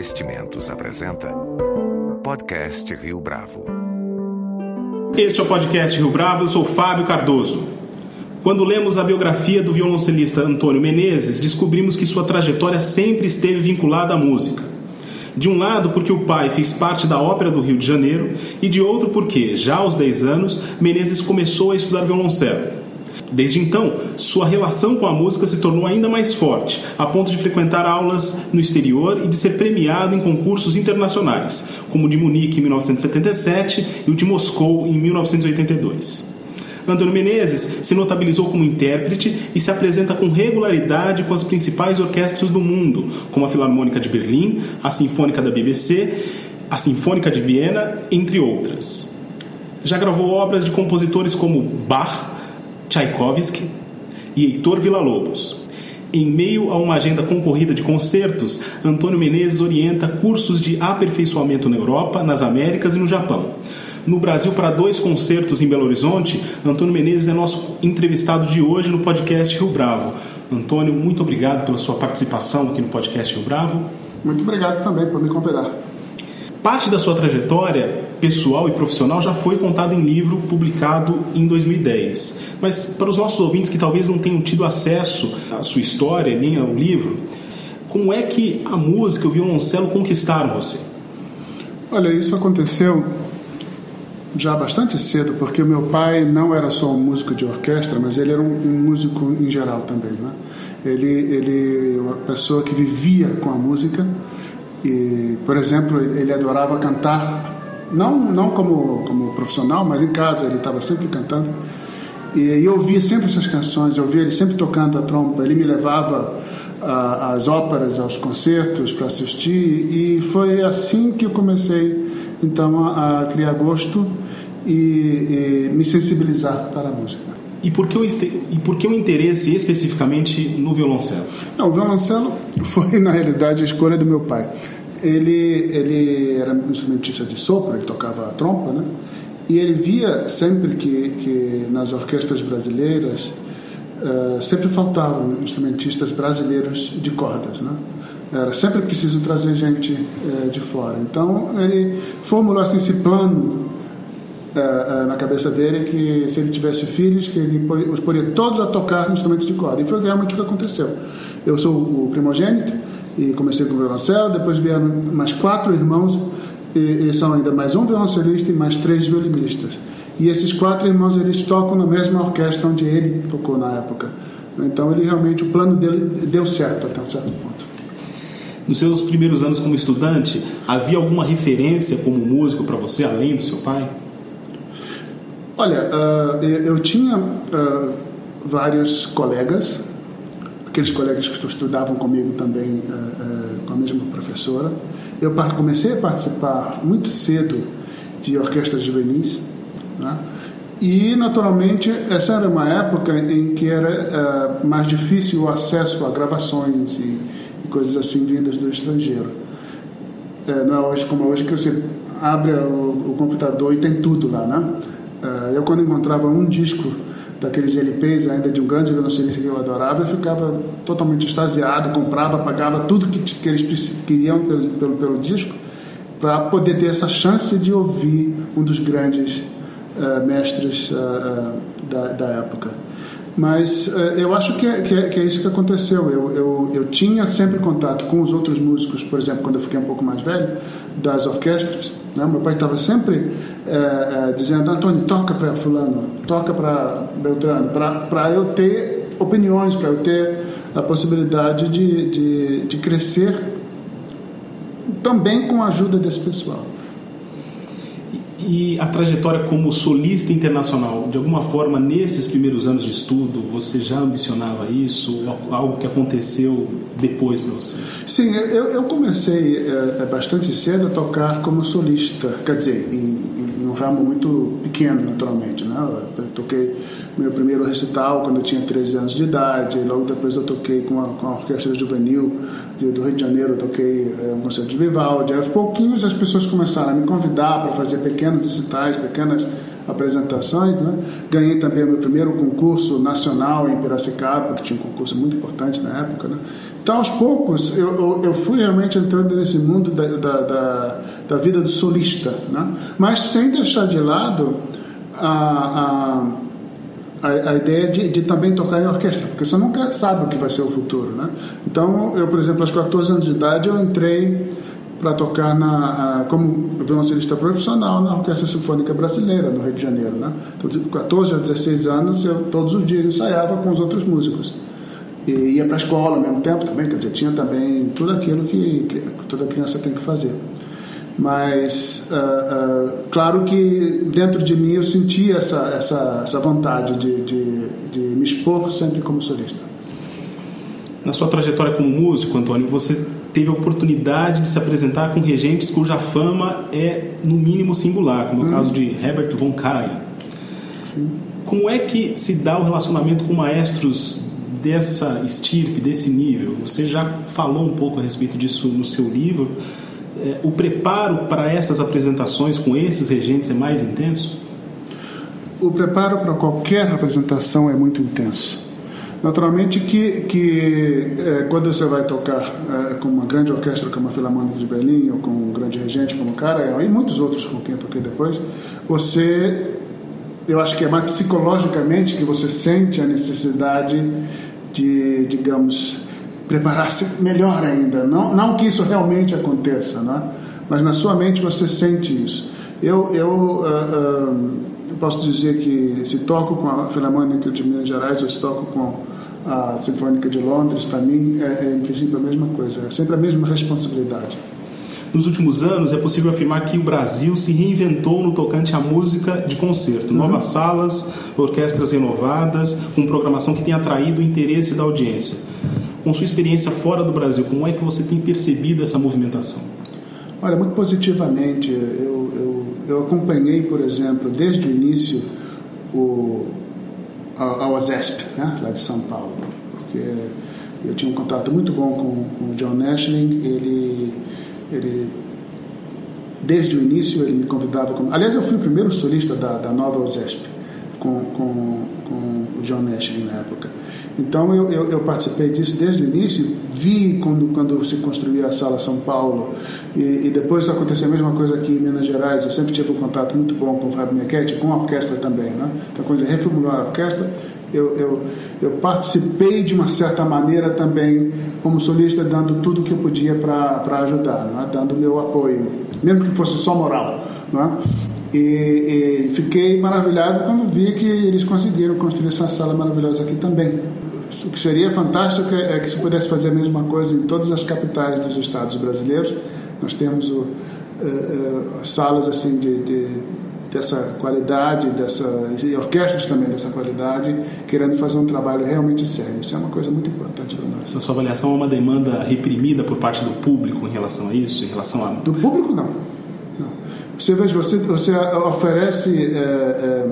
Investimentos apresenta Podcast Rio Bravo. Este é o podcast Rio Bravo, eu sou Fábio Cardoso. Quando lemos a biografia do violoncelista Antônio Menezes, descobrimos que sua trajetória sempre esteve vinculada à música. De um lado, porque o pai fez parte da Ópera do Rio de Janeiro, e de outro, porque, já aos 10 anos, Menezes começou a estudar violoncelo. Desde então, sua relação com a música se tornou ainda mais forte, a ponto de frequentar aulas no exterior e de ser premiado em concursos internacionais, como o de Munique em 1977 e o de Moscou em 1982. Antônio Menezes se notabilizou como intérprete e se apresenta com regularidade com as principais orquestras do mundo, como a Filarmônica de Berlim, a Sinfônica da BBC, a Sinfônica de Viena, entre outras. Já gravou obras de compositores como Bach, Tchaikovsky e Heitor Villa-Lobos. Em meio a uma agenda concorrida de concertos, Antônio Menezes orienta cursos de aperfeiçoamento na Europa, nas Américas e no Japão. No Brasil, para dois concertos em Belo Horizonte, Antônio Menezes é nosso entrevistado de hoje no podcast Rio Bravo. Antônio, muito obrigado pela sua participação aqui no podcast Rio Bravo. Muito obrigado também por me convidar. Parte da sua trajetória pessoal e profissional já foi contada em livro publicado em 2010. Mas para os nossos ouvintes que talvez não tenham tido acesso à sua história nem ao livro, como é que a música e o violoncelo conquistaram você? Olha, isso aconteceu já bastante cedo, porque meu pai não era só um músico de orquestra, mas ele era um, um músico em geral também. Né? Ele, ele uma pessoa que vivia com a música e, por exemplo, ele adorava cantar, não não como como profissional, mas em casa ele estava sempre cantando. E eu ouvia sempre essas canções, eu ouvia ele sempre tocando a trompa. Ele me levava às óperas, aos concertos para assistir, e foi assim que eu comecei então a, a criar gosto e, e, me sensibilizar para a música. E por, que o, e por que o interesse especificamente no violoncelo? Não, o violoncelo foi, na realidade, a escolha do meu pai. Ele, ele era um instrumentista de sopro, ele tocava a trompa, né? E ele via sempre que, que nas orquestras brasileiras uh, sempre faltavam instrumentistas brasileiros de cordas, né? Era sempre preciso trazer gente uh, de fora. Então ele formulou assim, esse plano uh, na cabeça dele que se ele tivesse filhos, que ele os poria todos a tocar instrumentos de corda. E foi realmente o que aconteceu. Eu sou o primogênito e comecei com violoncelo, depois vieram mais quatro irmãos e, e, são ainda mais um violoncelista e mais três violinistas. E esses quatro irmãos eles tocam na mesma orquestra onde ele tocou na época. Então ele realmente o plano dele deu certo até um certo ponto. Nos seus primeiros anos como estudante, havia alguma referência como músico para você além do seu pai? Olha, uh, eu tinha uh, vários colegas, aqueles colegas que estudavam comigo também uh, com a mesma professora. Eu comecei a participar muito cedo de orquestras juvenis, né? e naturalmente essa era uma época em que era mais difícil o acesso a gravações e, e coisas assim vindas do estrangeiro. não é hoje como hoje que você abre o, o computador e tem tudo lá, né? Uh, eu, quando encontrava um disco daqueles LPs ainda de um grande violoncelista que eu adorava, eu ficava totalmente extasiado, comprava, pagava tudo que, que eles queriam pelo, pelo, pelo disco para poder ter essa chance de ouvir um dos grandes uh, mestres uh, da, da, época. Mas eu acho que é, que é, que, é, isso que aconteceu. Eu, eu, eu tinha sempre contato com os outros músicos, por exemplo, quando eu fiquei um pouco mais velho, das orquestras, né? Meu pai estava sempre é, é, dizendo: Antônio, toca para Fulano, toca para Beltrano, para eu ter opiniões, para eu ter a possibilidade de, de, de crescer também com a ajuda desse pessoal. E a trajetória como solista internacional, de alguma forma, nesses primeiros anos de estudo, você já ambicionava isso? Algo que aconteceu depois para você? Sim, eu, eu comecei é, bastante cedo a tocar como solista, quer dizer, em, em um ramo muito pequeno, naturalmente. Né? Eu toquei meu primeiro recital quando eu tinha 13 anos de idade. Logo depois eu toquei com a, com a Orquestra Juvenil de, do Rio de Janeiro, eu toquei é, um concerto de Vivaldi. Aos pouquinhos as pessoas começaram a me convidar para fazer pequenos recitais, pequenas apresentações. Né? Ganhei também o meu primeiro concurso nacional em Piracicaba, que tinha um concurso muito importante na época. Né? Então, aos poucos, eu, eu, eu, fui realmente entrando nesse mundo da, da, da, da vida do solista, né? mas sem deixar de lado a, a, a, a ideia de, de, também tocar em orquestra, porque você nunca sabe o que vai ser o futuro. Né? Então, eu, por exemplo, aos 14 anos de idade, eu entrei para tocar na, como violoncelista profissional na Orquestra Sinfônica Brasileira, no Rio de Janeiro. Né? Então, de 14 a 16 anos, eu todos os dias ensaiava com os outros músicos. E ia para a escola ao mesmo tempo também, quer dizer, tinha também tudo aquilo que, que toda criança tem que fazer. Mas, uh, uh, claro que dentro de mim eu sentia essa, essa, essa vontade de, de, de me expor sempre como solista. Na sua trajetória como músico, Antônio, você teve a oportunidade de se apresentar com regentes cuja fama é, no mínimo, singular, como hum. o caso de Herbert von Karajan. Como é que se dá o relacionamento com maestros dessa estirpe, desse nível? Você já falou um pouco a respeito disso no seu livro. É, o preparo para essas apresentações com esses regentes é mais intenso? O preparo para qualquer apresentação é muito intenso. Naturalmente que, que é, quando você vai tocar é, com uma grande orquestra como a Filarmônica de Berlim ou com um grande regente como o cara e muitos outros com quem eu toquei depois, você, eu acho que é mais psicologicamente que você sente a necessidade de, digamos, preparar-se melhor ainda. Não, não que isso realmente aconteça, né? mas na sua mente você sente isso. Eu, eu uh, uh, posso dizer que se toco com a Filarmônica de Minas Gerais ou se toco com a Sinfônica de Londres, para mim é, é, em princípio a mesma coisa, é sempre a mesma responsabilidade. Nos últimos anos, é possível afirmar que o Brasil se reinventou no tocante à música de concerto. Uhum. Novas salas, orquestras renovadas, com programação que tem atraído o interesse da audiência. Com sua experiência fora do Brasil, como é que você tem percebido essa movimentação? Olha, muito positivamente. Eu, eu, eu acompanhei, por exemplo, desde o início o, a, a OSESP, né, lá de São Paulo, porque eu tinha um contato muito bom com, com o John Nashling, ele ele, desde o início, ele me convidava. Como, aliás, eu fui o primeiro solista da, da nova USESP, com, com, com John Nash na época. Então, eu, eu, eu, participei disso desde o início, vi quando, quando se construía a Sala São Paulo, e, e, depois aconteceu a mesma coisa aqui em Minas Gerais. Eu sempre tive um contato muito bom com o Fábio Mequete, com a orquestra também. Né? Então, quando ele reformulou a orquestra, eu, eu, eu participei de uma certa maneira também como solista, dando tudo que eu podia para ajudar, né? dando meu apoio, mesmo que fosse só moral. Né? E, e, fiquei maravilhado quando vi que eles conseguiram construir essa sala maravilhosa aqui também. O que seria fantástico é que se pudesse fazer a mesma coisa em todas as capitais dos estados brasileiros. Nós temos o, uh, uh, salas assim de, de dessa qualidade, dessa, e orquestras também dessa qualidade, querendo fazer um trabalho realmente sério. Isso é uma coisa muito importante para nós. Na sua avaliação, é uma demanda reprimida por parte do público em relação a isso? Em relação a... Do público, não. não. Você veja, você, você oferece é, é,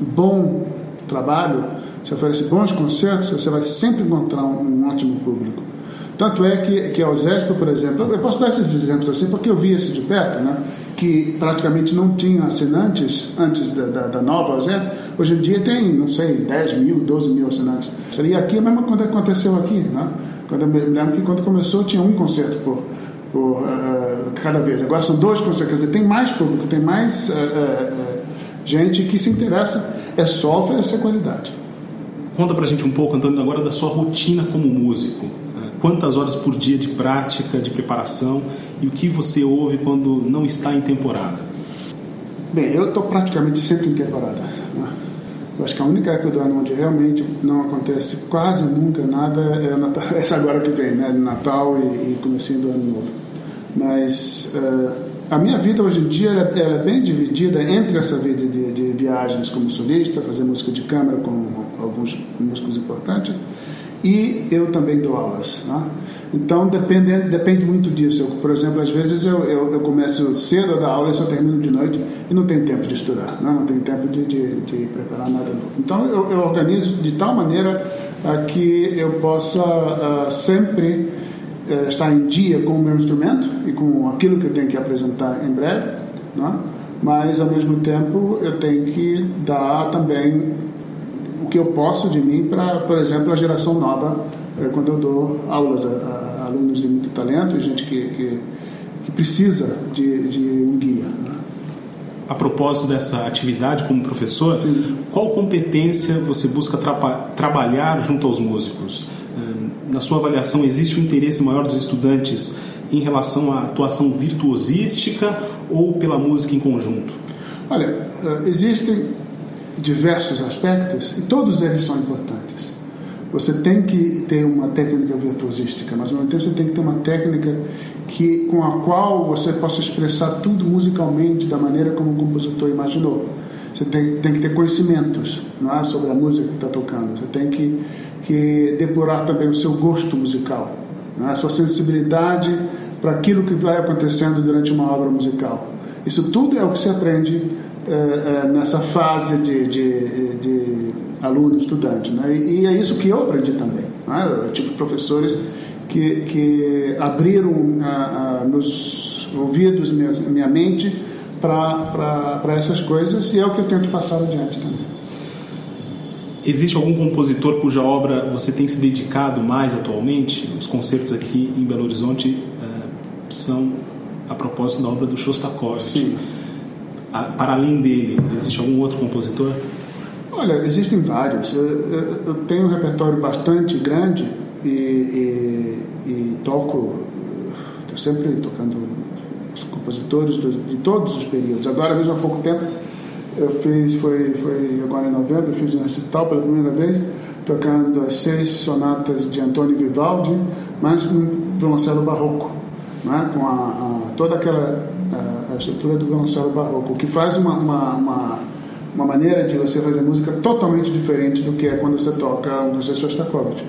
bom trabalho, você oferece bons concertos, você vai sempre encontrar um, um ótimo público. Tanto é que, que a USESP, por exemplo, eu posso dar esses exemplos assim porque eu vi isso de perto, né? que praticamente não tinha assinantes antes da, da, da nova USESP. Hoje em dia tem, não sei, 10 mil, 12 mil assinantes. Seria aqui a mesma coisa que aconteceu aqui. Né? Quando eu me lembro que quando começou tinha um concerto por, por uh, cada vez. Agora são dois concertos, quer dizer, tem mais público, tem mais uh, uh, gente que se interessa, é só oferecer qualidade. Conta pra gente um pouco, Antônio, agora da sua rotina como músico quantas horas por dia de prática, de preparação e o que você ouve quando não está em temporada? Bem, eu estou praticamente sempre em temporada. Né? Eu acho que a única época do ano onde realmente não acontece quase nunca nada é Natal, essa agora que vem, né? Natal e, e comecinho do ano novo. Mas uh, a minha vida hoje em dia ela, ela, é bem dividida entre essa vida de, de viagens como solista, fazer música de câmara com alguns músicos importantes, e eu também dou aulas. Né? Então depende, depende muito disso. Eu, por exemplo, às vezes eu, eu, eu, começo cedo a dar aula e só termino de noite e não tenho tempo de estudar, né? não tenho tempo de, de, de, preparar nada novo. Então eu, eu organizo de tal maneira uh, que eu possa uh, sempre estar em dia com o meu instrumento e com aquilo que eu tenho que apresentar em breve, né? mas ao mesmo tempo eu tenho que dar também o que eu posso de mim para, por exemplo, a geração nova, eh, quando eu dou aulas a, a alunos de muito talento e gente que, que, que precisa de, de, um guia. Né? A propósito dessa atividade como professor, Sim. qual competência você busca tra trabalhar junto aos músicos? Na sua avaliação, existe um interesse maior dos estudantes em relação à atuação virtuosística ou pela música em conjunto? Olha, eh, existem diversos aspectos e todos eles são importantes. Você tem que ter uma técnica virtuosística, mas ao mesmo tempo você tem que ter uma técnica que, com a qual você possa expressar tudo musicalmente da maneira como o compositor imaginou. Você tem, tem que ter conhecimentos é, sobre a música que está tocando. Você tem que, que depurar também o seu gosto musical, é, a sua sensibilidade para aquilo que vai acontecendo durante uma obra musical. Isso tudo é o que se aprende é, é, nessa fase de, de, de aluno, estudante. Né? E, é isso que eu aprendi também. Né? Eu tive professores que, que abriram a, a meus ouvidos, minha, minha mente para essas coisas e é o que eu tento passar adiante também. Existe algum compositor cuja obra você tem se dedicado mais atualmente? Os concertos aqui em Belo Horizonte uh, são a propósito da obra do Shostakovich. Sim para além dele, existe algum outro compositor? Olha, existem vários. Eu, eu, eu tenho um repertório bastante grande e, e, e toco, estou sempre tocando os compositores de todos os períodos. Agora, mesmo há pouco tempo, eu fiz, foi, foi agora em novembro, eu fiz um recital pela primeira vez, tocando as seis sonatas de Antônio Vivaldi, mas num violoncelo barroco, né? com a, a, toda aquela a, a estrutura do violoncelo barroco, o que faz uma, uma, uma, uma, maneira de você fazer música totalmente diferente do que é quando você toca um Shostakovich.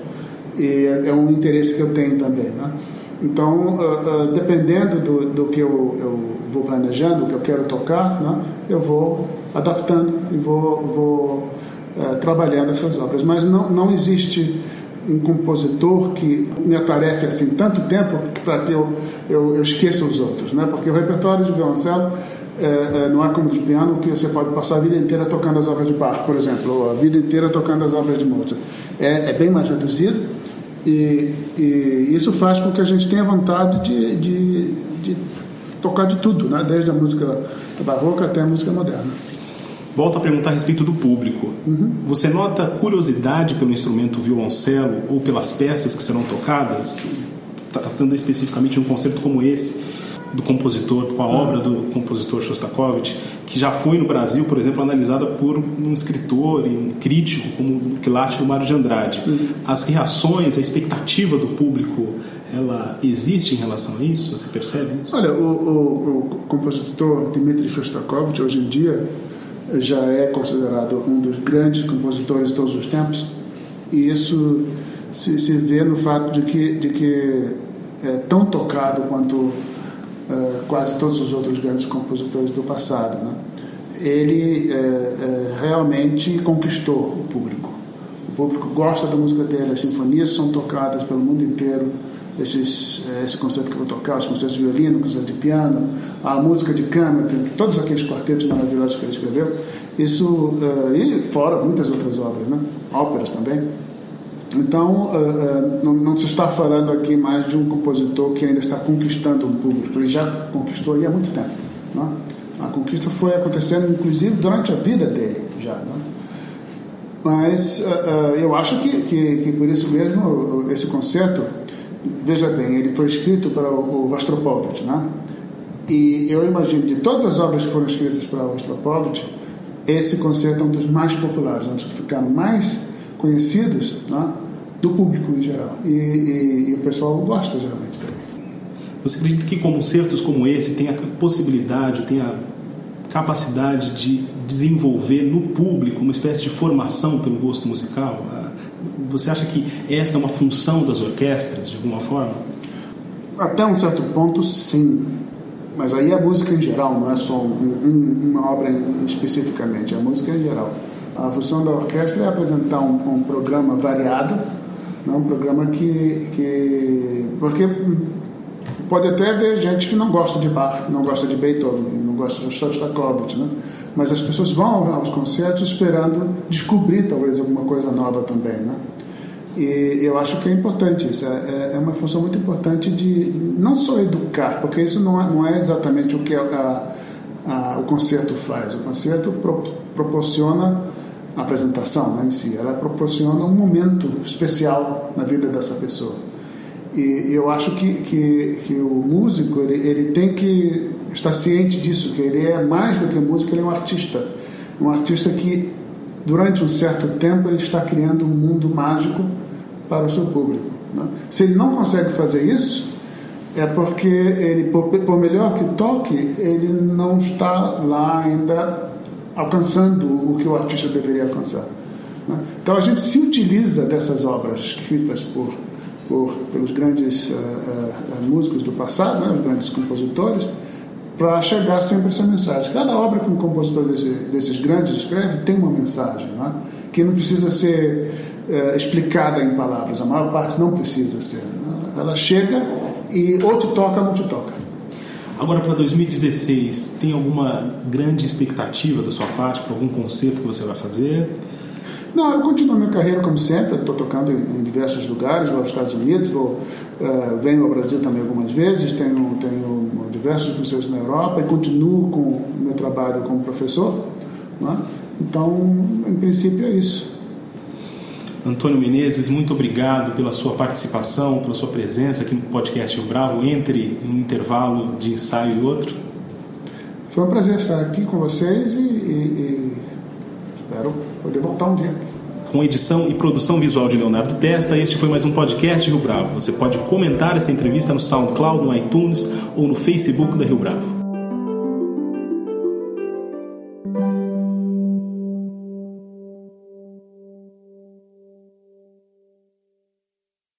E é, é, um interesse que eu tenho também. Né? Então, uh, uh, dependendo do, do que eu, eu vou planejando, o que eu quero tocar, né? eu vou adaptando e vou, vou uh, trabalhando essas obras. Mas não, não existe um compositor que me atarefe assim tanto tempo para que eu, eu, eu, esqueça os outros, né? Porque o repertório de violoncelo é, é, não é como de piano que você pode passar a vida inteira tocando as obras de Bach, por exemplo, ou a vida inteira tocando as obras de Mozart. É, é bem mais reduzido e, e, isso faz com que a gente tenha vontade de, de, de tocar de tudo, né? Desde a música barroca até a música moderna. Volto a perguntar a respeito do público. Uhum. Você nota curiosidade pelo instrumento violoncelo ou pelas peças que serão tocadas? Tratando especificamente de um concerto como esse, do compositor, com a obra do compositor Shostakovich, que já foi no Brasil, por exemplo, analisada por um escritor e um crítico como o Quilate do Mário de Andrade. Sim. As reações, a expectativa do público, ela existe em relação a isso? Você percebe isso? Olha, o, o, o compositor Dmitri Shostakovich, hoje em dia, já é considerado um dos grandes compositores de todos os tempos e isso se, se vê no fato de que, de que é tão tocado quanto uh, quase todos os outros grandes compositores do passado. Né? Ele é, é, realmente conquistou o público. O público gosta da música dele, as sinfonias são tocadas pelo mundo inteiro esses, eh, esse concerto que eu vou tocar, os concertos de violino, concertos de piano, a música de câmara, todos aqueles quartetos maravilhosos que ele escreveu, isso, e fora muitas outras obras, né? óperas também. Então, uh, uh, não, não, se está falando aqui mais de um compositor que ainda está conquistando um público, ele já conquistou aí há muito tempo. Né? A conquista foi acontecendo, inclusive, durante a vida dele, já. Né? Mas eu acho que, que, que, por isso mesmo esse concerto veja bem, ele foi escrito para o, o Rostropovich, né? E eu imagino de todas as obras que foram escritas para o Rostropovich, esse concerto é um dos mais populares, um dos que ficaram mais conhecidos né? do público em geral. E, e, e, o pessoal gosta geralmente também. Você acredita que concertos como esse tem a possibilidade, tem a capacidade de desenvolver no público uma espécie de formação pelo gosto musical? Ah, você acha que esta é uma função das orquestras, de alguma forma? Até um certo ponto, sim. Mas aí a música em geral, não é só um, um, uma obra especificamente, a música em geral. A função da orquestra é apresentar um, um programa variado, né? um programa que, que. Porque pode até haver gente que não gosta de Bach, que não gosta de Beethoven, não gosta de Shostakovich, né? mas as pessoas vão aos concertos esperando descobrir talvez alguma coisa nova também. Né? E eu acho que é importante isso, é, é, é uma função muito importante de não só educar, porque isso não é, não é exatamente o que a, a, o concerto faz. O concerto pro, proporciona a apresentação né, em si, ela proporciona um momento especial na vida dessa pessoa. E eu acho que, que, que o músico ele, ele tem que estar ciente disso, que ele é mais do que músico, ele é um artista. Um artista que, durante um certo tempo, ele está criando um mundo mágico para o seu público. Né? Se ele não consegue fazer isso, é porque ele, por, por melhor que toque, ele não está lá ainda alcançando o que o artista deveria alcançar. Né? Então a gente se utiliza dessas obras escritas por, por pelos grandes uh, uh, músicos do passado, né? os grandes compositores, para chegar sempre essa mensagem. Cada obra que um compositor desse, desses grandes escreve tem uma mensagem, né? que não precisa ser uh, explicada em palavras. A maior parte não precisa ser. Né? Ela chega e ou te toca ou não te toca. Agora, para 2016, tem alguma grande expectativa da sua parte para algum concerto que você vai fazer? Não, eu continuo minha carreira como sempre, estou tocando em, diversos lugares, vou aos Estados Unidos, vou, uh, venho ao Brasil também algumas vezes, tenho, tenho diversos concertos na Europa e continuo com o meu trabalho como professor. Né? Então, em princípio, é isso. Antônio Menezes, muito obrigado pela sua participação, pela sua presença aqui no podcast Rio Bravo, entre um intervalo de ensaio e outro. Foi um prazer estar aqui com vocês e, e, e espero poder voltar um dia. Com edição e produção visual de Leonardo Testa, este foi mais um podcast Rio Bravo. Você pode comentar essa entrevista no SoundCloud, no iTunes ou no Facebook da Rio Bravo.